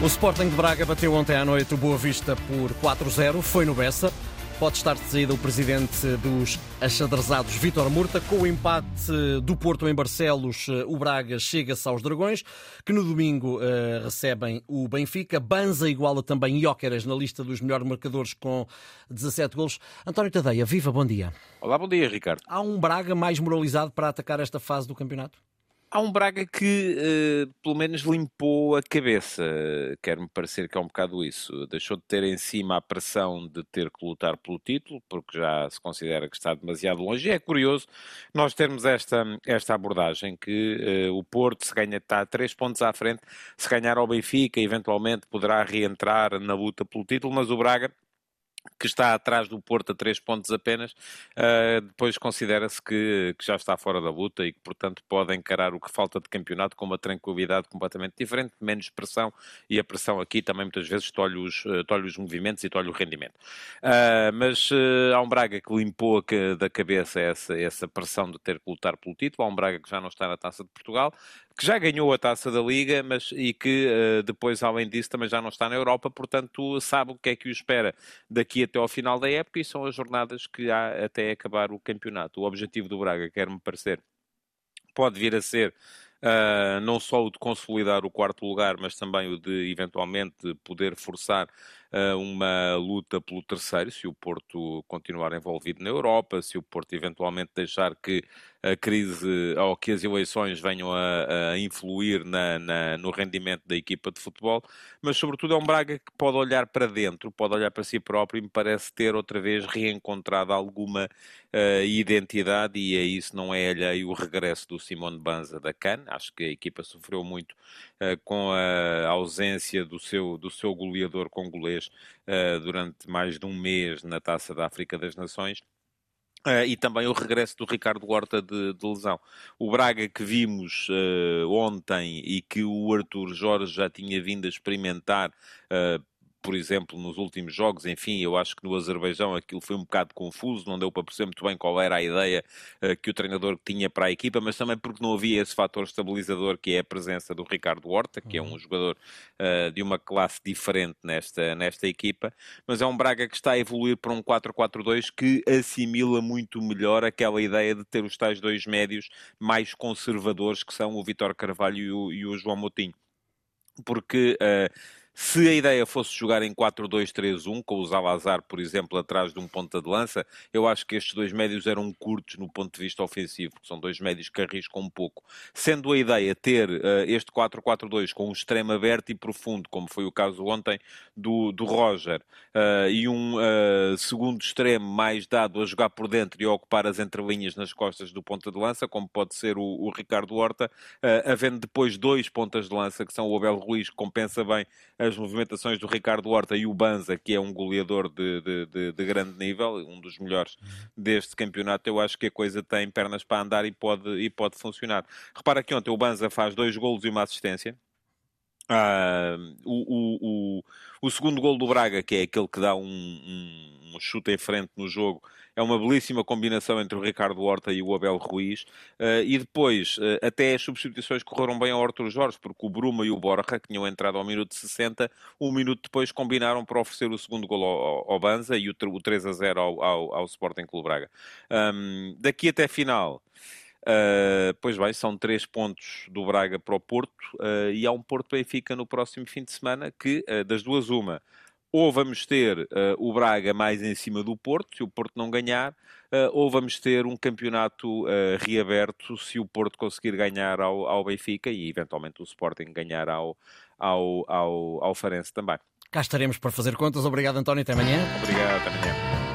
O Sporting de Braga bateu ontem à noite o Boa Vista por 4-0, foi no Bessa. Pode estar de saída o presidente dos achadrezados, Vítor Murta. Com o empate do Porto em Barcelos, o Braga chega-se aos Dragões, que no domingo uh, recebem o Benfica. Banza iguala também Jóqueras na lista dos melhores marcadores com 17 golos. António Tadeia, viva, bom dia. Olá, bom dia, Ricardo. Há um Braga mais moralizado para atacar esta fase do campeonato? Há um Braga que, uh, pelo menos, limpou a cabeça. Quer-me parecer que é um bocado isso. Deixou de ter em cima a pressão de ter que lutar pelo título, porque já se considera que está demasiado longe. E é curioso nós termos esta, esta abordagem, que uh, o Porto, se ganha, está a três pontos à frente, se ganhar ao Benfica, eventualmente poderá reentrar na luta pelo título, mas o Braga que está atrás do Porto a três pontos apenas, uh, depois considera-se que, que, já está fora da luta e que, portanto, pode encarar o que falta de campeonato com uma tranquilidade completamente diferente, menos pressão, e a pressão aqui também muitas vezes tolhe os, uh, tolhe os movimentos e tolhe o rendimento. Uh, mas há um Braga que limpou da cabeça essa, essa pressão de ter que lutar pelo título, há um Braga que já não está na Taça de Portugal, que já ganhou a taça da Liga, mas e que uh, depois, além disso, também já não está na Europa, portanto, sabe o que é que o espera daqui até ao final da época e são as jornadas que há até acabar o campeonato. O objetivo do Braga, quer-me parecer, pode vir a ser Uh, não só o de consolidar o quarto lugar, mas também o de eventualmente poder forçar uh, uma luta pelo terceiro, se o Porto continuar envolvido na Europa, se o Porto eventualmente deixar que a crise ou que as eleições venham a, a influir na, na, no rendimento da equipa de futebol, mas sobretudo é um Braga que pode olhar para dentro, pode olhar para si próprio e me parece ter outra vez reencontrado alguma uh, identidade e a isso não é alheio o regresso do Simone Banza da CAN. Acho que a equipa sofreu muito uh, com a ausência do seu, do seu goleador congolês uh, durante mais de um mês na Taça da África das Nações. Uh, e também o regresso do Ricardo Horta de, de lesão. O Braga que vimos uh, ontem e que o Arthur Jorge já tinha vindo a experimentar uh, por exemplo, nos últimos jogos, enfim, eu acho que no Azerbaijão aquilo foi um bocado confuso, não deu para perceber muito bem qual era a ideia uh, que o treinador tinha para a equipa, mas também porque não havia esse fator estabilizador que é a presença do Ricardo Horta, que é um uhum. jogador uh, de uma classe diferente nesta, nesta equipa, mas é um Braga que está a evoluir para um 4-4-2 que assimila muito melhor aquela ideia de ter os tais dois médios mais conservadores que são o Vitor Carvalho e o, e o João Moutinho. Porque uh, se a ideia fosse jogar em 4-2-3-1, com o Zalazar, por exemplo, atrás de um ponta de lança, eu acho que estes dois médios eram curtos no ponto de vista ofensivo, porque são dois médios que arriscam um pouco. Sendo a ideia ter uh, este 4-4-2 com um extremo aberto e profundo, como foi o caso ontem do, do Roger, uh, e um uh, segundo extremo mais dado a jogar por dentro e a ocupar as entrelinhas nas costas do ponta de lança, como pode ser o, o Ricardo Horta, havendo depois dois pontas de lança, que são o Abel Ruiz, que compensa bem as movimentações do Ricardo Horta e o Banza, que é um goleador de, de, de, de, grande nível, um dos melhores deste campeonato, eu acho que a coisa tem pernas para andar e pode, e pode funcionar. Repara que ontem o Banza faz dois golos e uma assistência. Ah, o, o, o, o, segundo gol do Braga, que é aquele que dá um, um, um, chute em frente no jogo, é uma belíssima combinação entre o Ricardo Horta e o Abel Ruiz. Uh, e depois, uh, até as substituições correram bem ao Arthur Jorge, porque o Bruma e o Borja, que tinham entrado ao minuto 60, um minuto depois combinaram para oferecer o segundo gol ao, ao Banza e o, o 3 a 0 ao, ao, ao Sporting Clube Braga. Um, daqui até final. Uh, pois bem, são três pontos do Braga para o Porto uh, e há um Porto Benfica no próximo fim de semana que, uh, das duas, uma, ou vamos ter o Braga mais em cima do Porto, se o Porto não ganhar, ou vamos ter um campeonato reaberto se o Porto conseguir ganhar ao, ao Benfica e eventualmente o Sporting ganhar ao, ao, ao, ao Farense também. Cá estaremos para fazer contas. Obrigado, António. Até amanhã. Obrigado, até amanhã.